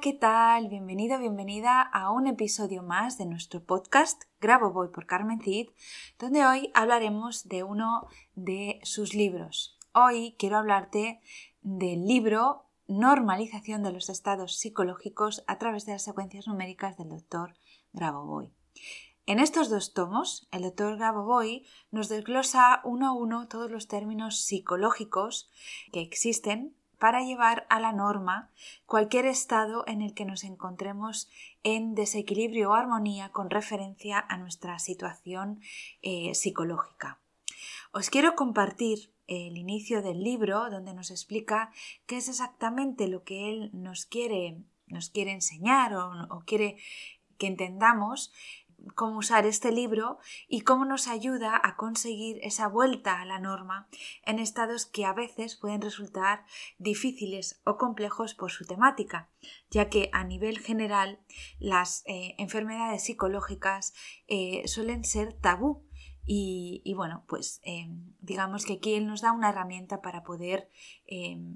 ¿Qué tal? Bienvenido, bienvenida a un episodio más de nuestro podcast Grabo Voy por Carmen Cid, donde hoy hablaremos de uno de sus libros. Hoy quiero hablarte del libro Normalización de los estados psicológicos a través de las secuencias numéricas del doctor Grabovoi. En estos dos tomos, el doctor Grabovoi nos desglosa uno a uno todos los términos psicológicos que existen para llevar a la norma cualquier estado en el que nos encontremos en desequilibrio o armonía con referencia a nuestra situación eh, psicológica. Os quiero compartir el inicio del libro donde nos explica qué es exactamente lo que él nos quiere, nos quiere enseñar o, o quiere que entendamos cómo usar este libro y cómo nos ayuda a conseguir esa vuelta a la norma en estados que a veces pueden resultar difíciles o complejos por su temática, ya que a nivel general las eh, enfermedades psicológicas eh, suelen ser tabú y, bueno, pues eh, digamos que aquí él nos da una herramienta para poder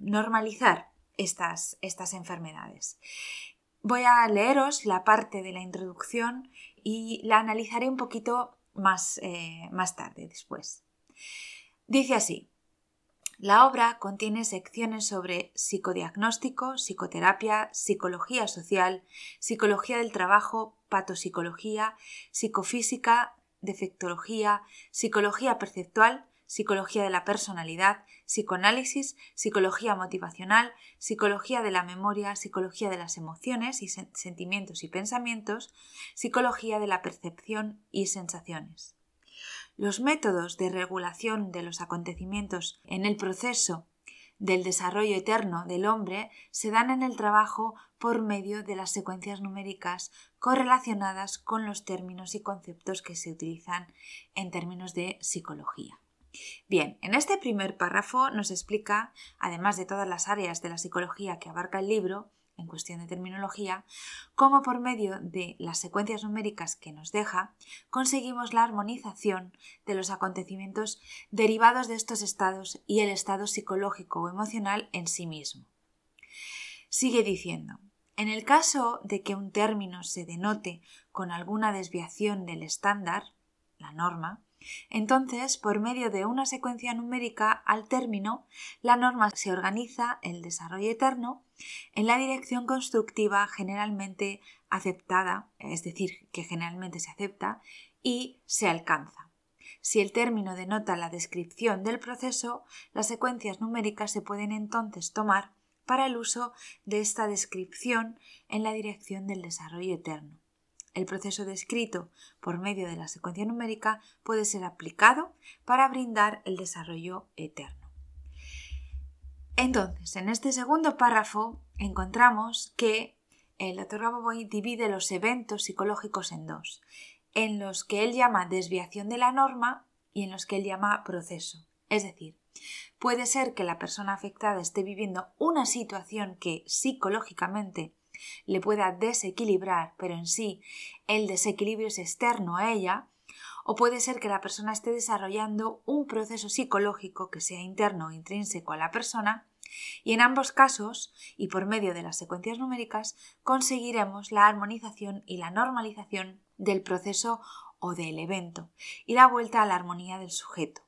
normalizar estas, estas enfermedades. Voy a leeros la parte de la introducción y la analizaré un poquito más, eh, más tarde, después. Dice así, la obra contiene secciones sobre psicodiagnóstico, psicoterapia, psicología social, psicología del trabajo, patopsicología, psicofísica, defectología, psicología perceptual, psicología de la personalidad, psicoanálisis, psicología motivacional, psicología de la memoria, psicología de las emociones y sentimientos y pensamientos, psicología de la percepción y sensaciones. Los métodos de regulación de los acontecimientos en el proceso del desarrollo eterno del hombre se dan en el trabajo por medio de las secuencias numéricas correlacionadas con los términos y conceptos que se utilizan en términos de psicología. Bien, en este primer párrafo nos explica, además de todas las áreas de la psicología que abarca el libro, en cuestión de terminología, cómo por medio de las secuencias numéricas que nos deja, conseguimos la armonización de los acontecimientos derivados de estos estados y el estado psicológico o emocional en sí mismo. Sigue diciendo, en el caso de que un término se denote con alguna desviación del estándar, la norma, entonces, por medio de una secuencia numérica al término, la norma se organiza el desarrollo eterno en la dirección constructiva generalmente aceptada, es decir, que generalmente se acepta, y se alcanza. Si el término denota la descripción del proceso, las secuencias numéricas se pueden entonces tomar para el uso de esta descripción en la dirección del desarrollo eterno. El proceso descrito por medio de la secuencia numérica puede ser aplicado para brindar el desarrollo eterno. Entonces, en este segundo párrafo encontramos que el doctor Gaboboy divide los eventos psicológicos en dos, en los que él llama desviación de la norma y en los que él llama proceso. Es decir, puede ser que la persona afectada esté viviendo una situación que psicológicamente le pueda desequilibrar, pero en sí el desequilibrio es externo a ella, o puede ser que la persona esté desarrollando un proceso psicológico que sea interno o intrínseco a la persona, y en ambos casos, y por medio de las secuencias numéricas, conseguiremos la armonización y la normalización del proceso o del evento, y la vuelta a la armonía del sujeto.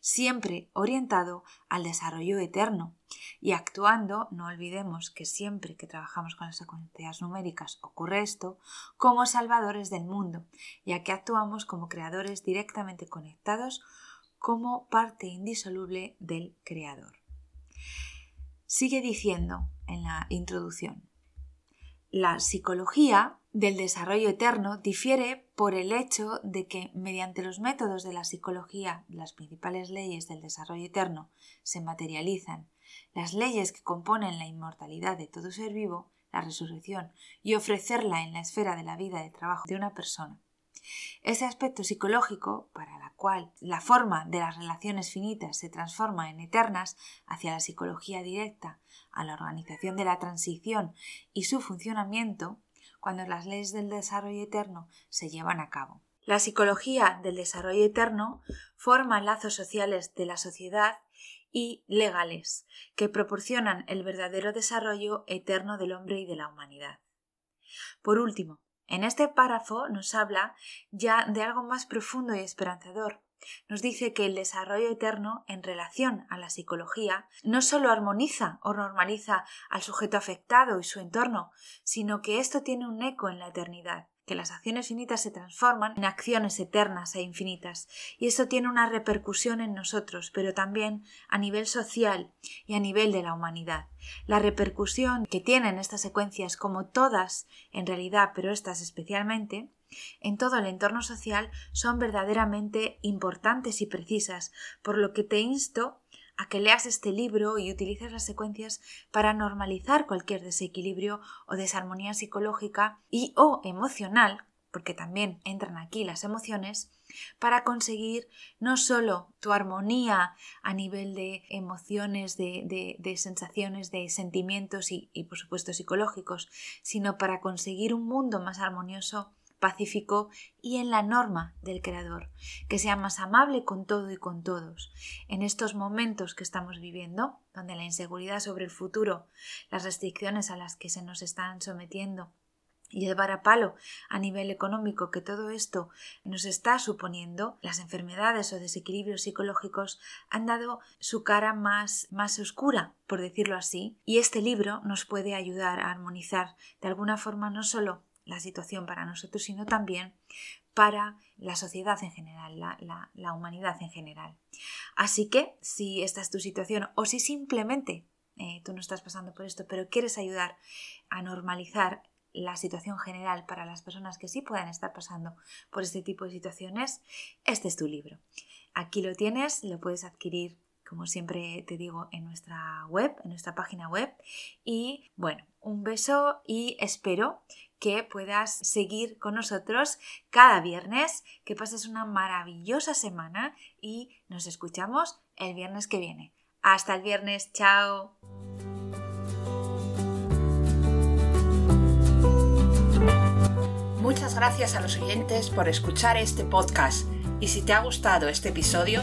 Siempre orientado al desarrollo eterno y actuando, no olvidemos que siempre que trabajamos con las secuencias numéricas ocurre esto, como salvadores del mundo, ya que actuamos como creadores directamente conectados como parte indisoluble del Creador. Sigue diciendo en la introducción, la psicología del desarrollo eterno difiere por el hecho de que mediante los métodos de la psicología las principales leyes del desarrollo eterno se materializan, las leyes que componen la inmortalidad de todo ser vivo, la resurrección y ofrecerla en la esfera de la vida de trabajo de una persona. Ese aspecto psicológico, para la cual la forma de las relaciones finitas se transforma en eternas hacia la psicología directa, a la organización de la transición y su funcionamiento, cuando las leyes del desarrollo eterno se llevan a cabo. La psicología del desarrollo eterno forma lazos sociales de la sociedad y legales que proporcionan el verdadero desarrollo eterno del hombre y de la humanidad. Por último, en este párrafo nos habla ya de algo más profundo y esperanzador, nos dice que el desarrollo eterno en relación a la psicología no solo armoniza o normaliza al sujeto afectado y su entorno, sino que esto tiene un eco en la eternidad que las acciones finitas se transforman en acciones eternas e infinitas, y esto tiene una repercusión en nosotros, pero también a nivel social y a nivel de la humanidad. La repercusión que tienen estas secuencias, como todas en realidad, pero estas especialmente, en todo el entorno social son verdaderamente importantes y precisas, por lo que te insto a que leas este libro y utilices las secuencias para normalizar cualquier desequilibrio o desarmonía psicológica y o emocional, porque también entran aquí las emociones, para conseguir no solo tu armonía a nivel de emociones, de, sensaciones, de sentimientos y por supuesto psicológicos, sino para conseguir un mundo más armonioso pacífico y en la norma del Creador, que sea más amable con todo y con todos. En estos momentos que estamos viviendo, donde la inseguridad sobre el futuro, las restricciones a las que se nos están sometiendo, y el varapalo a nivel económico que todo esto nos está suponiendo, las enfermedades o desequilibrios psicológicos han dado su cara más, más oscura, por decirlo así, y este libro nos puede ayudar a armonizar de alguna forma no solo la situación para nosotros, sino también para la sociedad en general, la, humanidad en general. Así que, si esta es tu situación o si simplemente eh, tú no estás pasando por esto, pero quieres ayudar a normalizar la situación general para las personas que sí puedan estar pasando por este tipo de situaciones, este es tu libro. Aquí lo tienes, lo puedes adquirir, como siempre te digo, en nuestra web, en nuestra página web. Y bueno, un beso y espero que puedas seguir con nosotros cada viernes, que pases una maravillosa semana y nos escuchamos el viernes que viene. Hasta el viernes, chao. Muchas gracias a los oyentes por escuchar este podcast y si te ha gustado este episodio,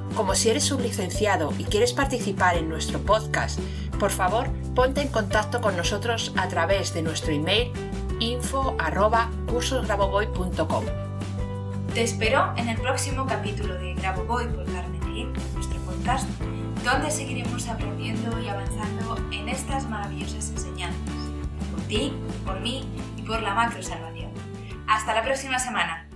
como si eres sublicenciado y quieres participar en nuestro podcast, por favor ponte en contacto con nosotros a través de nuestro email info arroba cursosgraboboy.com. Te espero en el próximo capítulo de Graboboy por Carmen Cid, nuestro podcast, donde seguiremos aprendiendo y avanzando en estas maravillosas enseñanzas, por ti, por mí y por la macro salvación. Hasta la próxima semana.